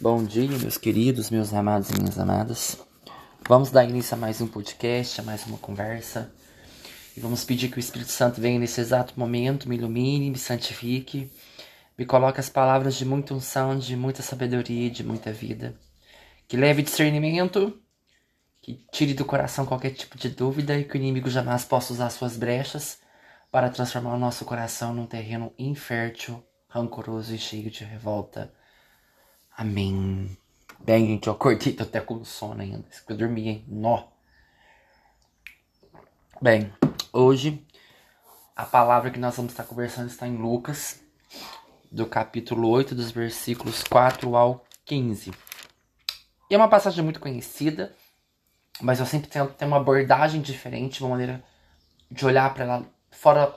Bom dia, meus queridos, meus amados e minhas amadas. Vamos dar início a mais um podcast, a mais uma conversa. E vamos pedir que o Espírito Santo venha nesse exato momento, me ilumine, me santifique, me coloque as palavras de muita unção, de muita sabedoria de muita vida. Que leve discernimento, que tire do coração qualquer tipo de dúvida e que o inimigo jamais possa usar suas brechas para transformar o nosso coração num terreno infértil, rancoroso e cheio de revolta Amém. Bem, gente, eu acordei, tô até com sono ainda. Eu dormi, hein? Nó. Bem, hoje a palavra que nós vamos estar conversando está em Lucas, do capítulo 8, dos versículos 4 ao 15. E é uma passagem muito conhecida, mas eu sempre tento ter uma abordagem diferente, uma maneira de olhar para ela fora,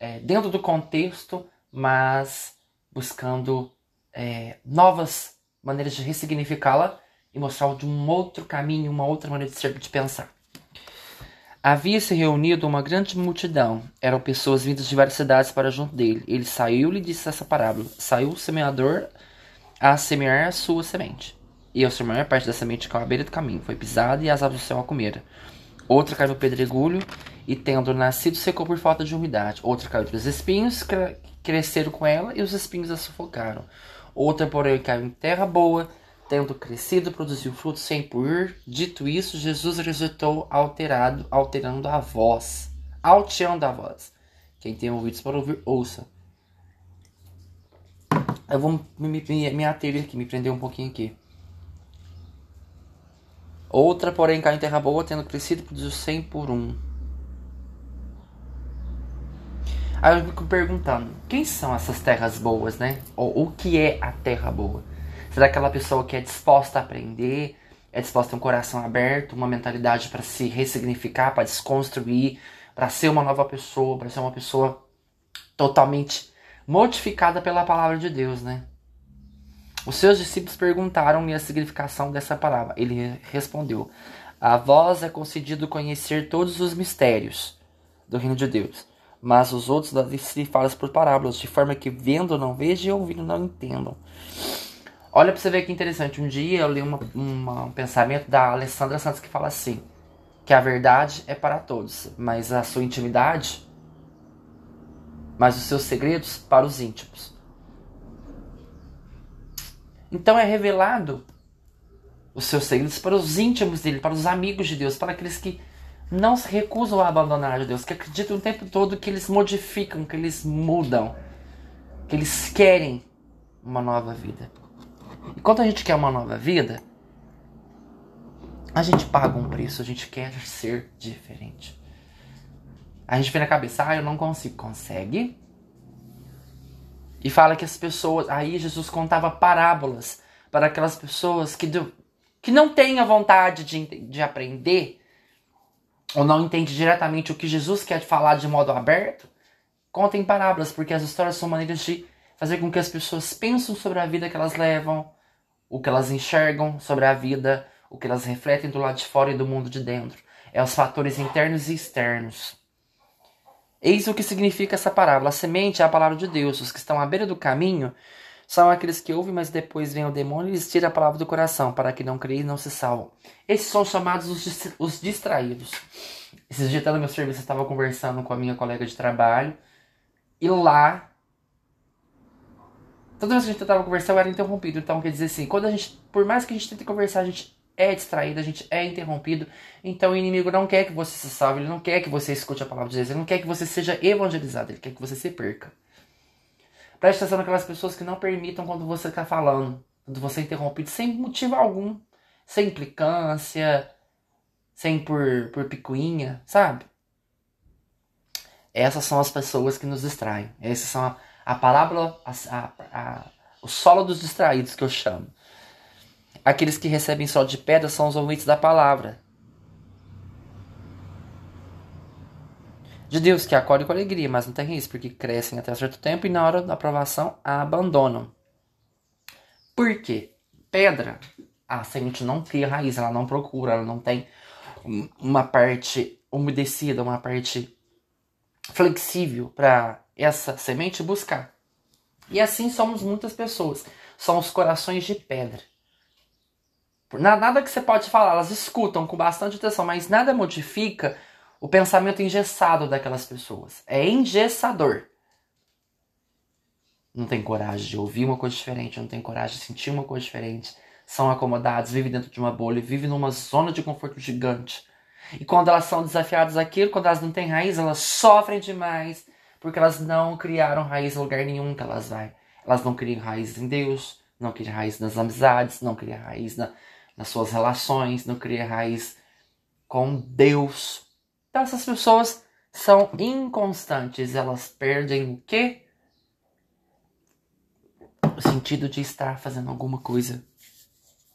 é, dentro do contexto, mas buscando é, novas maneiras de ressignificá-la e mostrar de um outro caminho, uma outra maneira de ser, de pensar. Havia se reunido uma grande multidão. Eram pessoas vindas de várias cidades para junto dele. Ele saiu e lhe disse essa parábola: Saiu o semeador a semear a sua semente. E ao semear, parte da semente caiu à beira do caminho. Foi pisada e as aves do céu a comeram. Outra caiu no pedregulho e, tendo nascido, secou por falta de umidade. Outra caiu entre os espinhos, cre cresceram com ela e os espinhos a sufocaram. Outra, porém, caiu em terra boa, tendo crescido, produziu frutos sem por. Dito isso, Jesus resultou alterado, alterando a voz, alteando a voz. Quem tem ouvidos para ouvir, ouça. Eu vou me, me, me ater aqui, me prender um pouquinho aqui. Outra, porém, caiu em terra boa, tendo crescido, produziu cem por um. Aí eu fico perguntando, quem são essas terras boas, né? Ou o que é a terra boa? Será aquela pessoa que é disposta a aprender, é disposta a ter um coração aberto, uma mentalidade para se ressignificar, para desconstruir, para ser uma nova pessoa, para ser uma pessoa totalmente modificada pela palavra de Deus, né? Os seus discípulos perguntaram-lhe a significação dessa palavra. Ele respondeu: A vós é concedido conhecer todos os mistérios do reino de Deus mas os outros se falam por parábolas, de forma que vendo não vejam e ouvindo não entendam. Olha para você ver que interessante. Um dia eu li uma, uma, um pensamento da Alessandra Santos que fala assim: que a verdade é para todos, mas a sua intimidade, mas os seus segredos para os íntimos. Então é revelado os seus segredos para os íntimos dele, para os amigos de Deus, para aqueles que não se recusam a abandonar a Deus, que acreditam o tempo todo que eles modificam, que eles mudam, que eles querem uma nova vida. E quando a gente quer uma nova vida, a gente paga um preço, a gente quer ser diferente. A gente vê na cabeça, ah, eu não consigo. Consegue. E fala que as pessoas. Aí Jesus contava parábolas para aquelas pessoas que, do, que não têm a vontade de, de aprender ou não entende diretamente o que Jesus quer falar de modo aberto, conta em parábolas, porque as histórias são maneiras de fazer com que as pessoas pensem sobre a vida que elas levam, o que elas enxergam sobre a vida, o que elas refletem do lado de fora e do mundo de dentro. É os fatores internos e externos. Eis o que significa essa parábola. A semente é a palavra de Deus. Os que estão à beira do caminho são aqueles que ouvem, mas depois vem o demônio e lhes tira a palavra do coração, para que não creem e não se salvam. Esses são chamados os, os distraídos. Esses dias no meu serviço eu estava conversando com a minha colega de trabalho, e lá, toda vez que a gente tentava conversar, eu era interrompido. Então, quer dizer assim, quando a gente, por mais que a gente tente conversar, a gente é distraído, a gente é interrompido. Então o inimigo não quer que você se salve, ele não quer que você escute a palavra de Deus, ele não quer que você seja evangelizado, ele quer que você se perca. Preste atenção naquelas pessoas que não permitam quando você está falando, quando você é interrompido sem motivo algum, sem implicância, sem por, por picuinha, sabe? Essas são as pessoas que nos distraem. Essas são a, a parábola, a, a, o solo dos distraídos que eu chamo. Aqueles que recebem só de pedra são os ouvintes da palavra. De Deus que acolhe com alegria, mas não tem risco, porque crescem até certo tempo e na hora da aprovação a abandonam. Por quê? Pedra, a semente não cria raiz, ela não procura, ela não tem uma parte umedecida, uma parte flexível para essa semente buscar. E assim somos muitas pessoas. São os corações de pedra. Nada que você pode falar, elas escutam com bastante atenção, mas nada modifica o pensamento engessado daquelas pessoas. É engessador. Não tem coragem de ouvir uma coisa diferente, não tem coragem de sentir uma coisa diferente. São acomodados, vivem dentro de uma bolha, vivem numa zona de conforto gigante. E quando elas são desafiadas aquilo, quando elas não têm raiz, elas sofrem demais, porque elas não criaram raiz em lugar nenhum que elas vai. Elas não criam raiz em Deus, não criam raiz nas amizades, não criam raiz na, nas suas relações, não criam raiz com Deus. Então essas pessoas são inconstantes, elas perdem o quê? O sentido de estar fazendo alguma coisa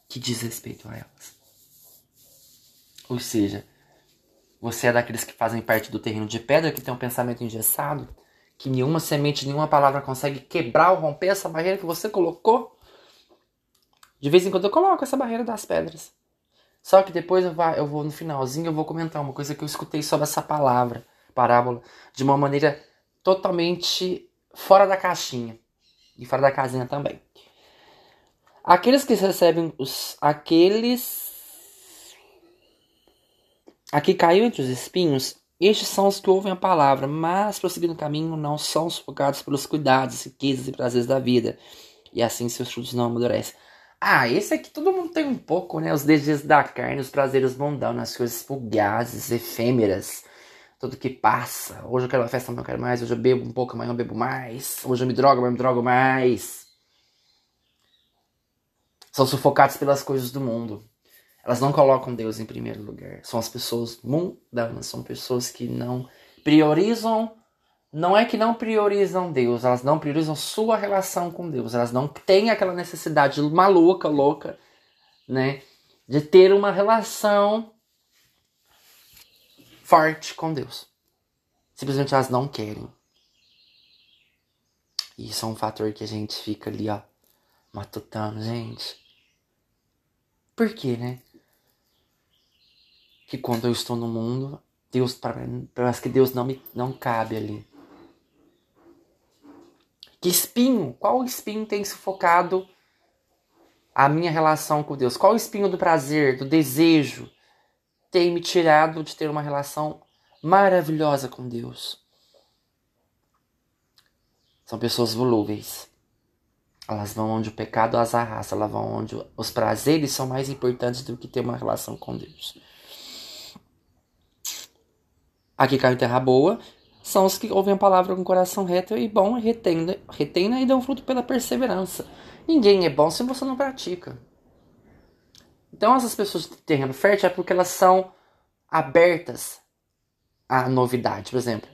que diz respeito a elas. Ou seja, você é daqueles que fazem parte do terreno de pedra, que tem um pensamento engessado, que nenhuma semente, nenhuma palavra consegue quebrar ou romper essa barreira que você colocou. De vez em quando eu coloco essa barreira das pedras. Só que depois eu, eu vou no finalzinho, eu vou comentar uma coisa que eu escutei sobre essa palavra, parábola, de uma maneira totalmente fora da caixinha. E fora da casinha também. Aqueles que recebem os. Aqueles. Aqui caiu entre os espinhos. Estes são os que ouvem a palavra, mas prosseguindo o caminho não são sufocados pelos cuidados, riquezas e prazeres da vida. E assim seus frutos não amadurecem. Ah, esse aqui todo mundo tem um pouco, né? Os desejos da carne, os prazeres mundanos, as coisas fugazes, efêmeras, tudo que passa. Hoje eu quero uma festa, não quero mais. Hoje eu bebo um pouco, amanhã eu bebo mais. Hoje eu me drogo, amanhã eu me drogo mais. São sufocados pelas coisas do mundo. Elas não colocam Deus em primeiro lugar. São as pessoas mundanas, são pessoas que não priorizam não é que não priorizam Deus, elas não priorizam sua relação com Deus, elas não têm aquela necessidade maluca, louca, né, de ter uma relação forte com Deus. Simplesmente elas não querem. E isso é um fator que a gente fica ali, ó, matutando, gente. Por quê, né? Que quando eu estou no mundo, Deus parece que Deus não me não cabe ali. Que espinho? Qual espinho tem sufocado a minha relação com Deus? Qual espinho do prazer, do desejo tem me tirado de ter uma relação maravilhosa com Deus? São pessoas volúveis. Elas vão onde o pecado as arrasta, elas vão onde os prazeres são mais importantes do que ter uma relação com Deus. Aqui caiu em terra boa, são os que ouvem a palavra com coração reto e bom, retém, retém e dão fruto pela perseverança. Ninguém é bom se você não pratica. Então, essas pessoas de terreno fértil é porque elas são abertas à novidade. Por exemplo,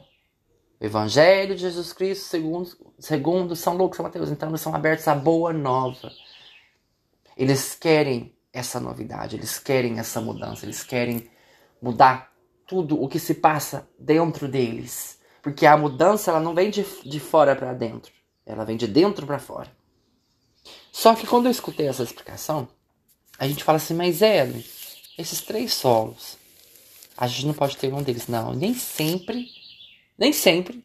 o Evangelho de Jesus Cristo, segundo, segundo São Lucas, São Mateus. Então, eles são abertos à boa nova. Eles querem essa novidade, eles querem essa mudança, eles querem mudar tudo o que se passa dentro deles. Porque a mudança ela não vem de, de fora para dentro, ela vem de dentro para fora. Só que quando eu escutei essa explicação, a gente fala assim, mas Edwin, esses três solos, a gente não pode ter um deles. Não, nem sempre, nem sempre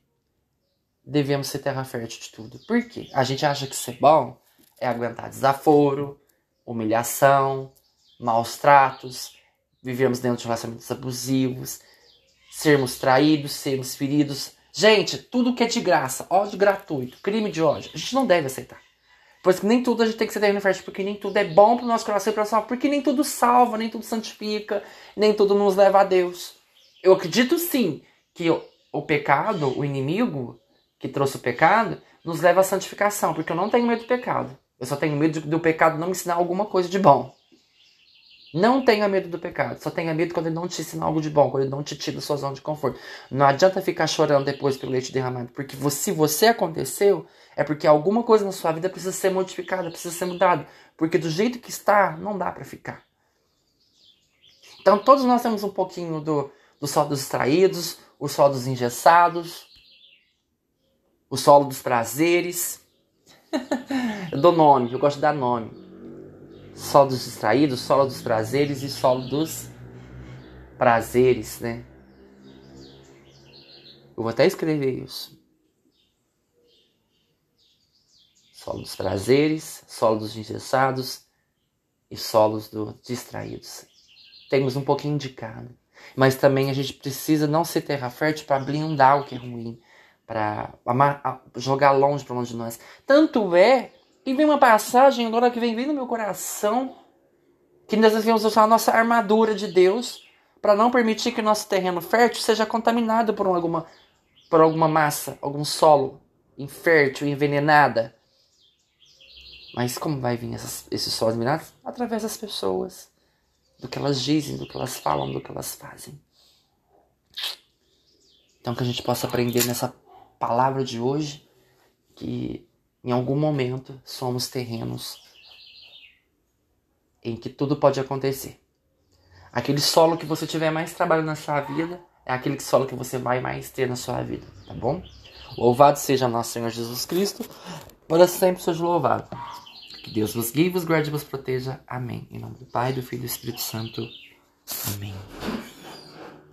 devemos ser terra fértil de tudo. Por quê? A gente acha que ser bom é aguentar desaforo, humilhação, maus tratos, vivemos dentro de relacionamentos abusivos, sermos traídos, sermos feridos. Gente, tudo que é de graça, ódio gratuito, crime de ódio, a gente não deve aceitar. Pois nem tudo a gente tem que ser terreno fértil, porque nem tudo é bom para o nosso coração e para porque nem tudo salva, nem tudo santifica, nem tudo nos leva a Deus. Eu acredito sim que o pecado, o inimigo que trouxe o pecado, nos leva à santificação, porque eu não tenho medo do pecado. Eu só tenho medo do pecado não me ensinar alguma coisa de bom. Não tenha medo do pecado, só tenha medo quando ele não te ensina algo de bom, quando ele não te tira da sua zona de conforto. Não adianta ficar chorando depois pelo leite derramado, porque se você aconteceu, é porque alguma coisa na sua vida precisa ser modificada, precisa ser mudada, porque do jeito que está, não dá para ficar. Então todos nós temos um pouquinho do, do solo dos extraídos, o solo dos engessados, o solo dos prazeres. eu dou nome, eu gosto de dar nome solo dos distraídos, solo dos prazeres e solo dos prazeres, né? Eu vou até escrever isso. Solo dos prazeres, solo dos engessados e solos do distraídos. Temos um pouquinho de cada. Mas também a gente precisa não ser terra fértil para blindar o que é ruim, para jogar longe para longe de nós. Tanto é que vem uma passagem agora que vem vindo no meu coração que nós devemos usar a nossa armadura de Deus para não permitir que o nosso terreno fértil seja contaminado por alguma, por alguma massa, algum solo infértil, envenenada. Mas como vai vir essas, esses solos envenenados? Através das pessoas, do que elas dizem, do que elas falam, do que elas fazem. Então que a gente possa aprender nessa palavra de hoje que em algum momento somos terrenos em que tudo pode acontecer. Aquele solo que você tiver mais trabalho na sua vida é aquele solo que você vai mais ter na sua vida, tá bom? Louvado seja nosso Senhor Jesus Cristo, para sempre seja louvado. Que Deus vos guie, vos guarde e vos proteja. Amém. Em nome do Pai, do Filho e do Espírito Santo. Amém.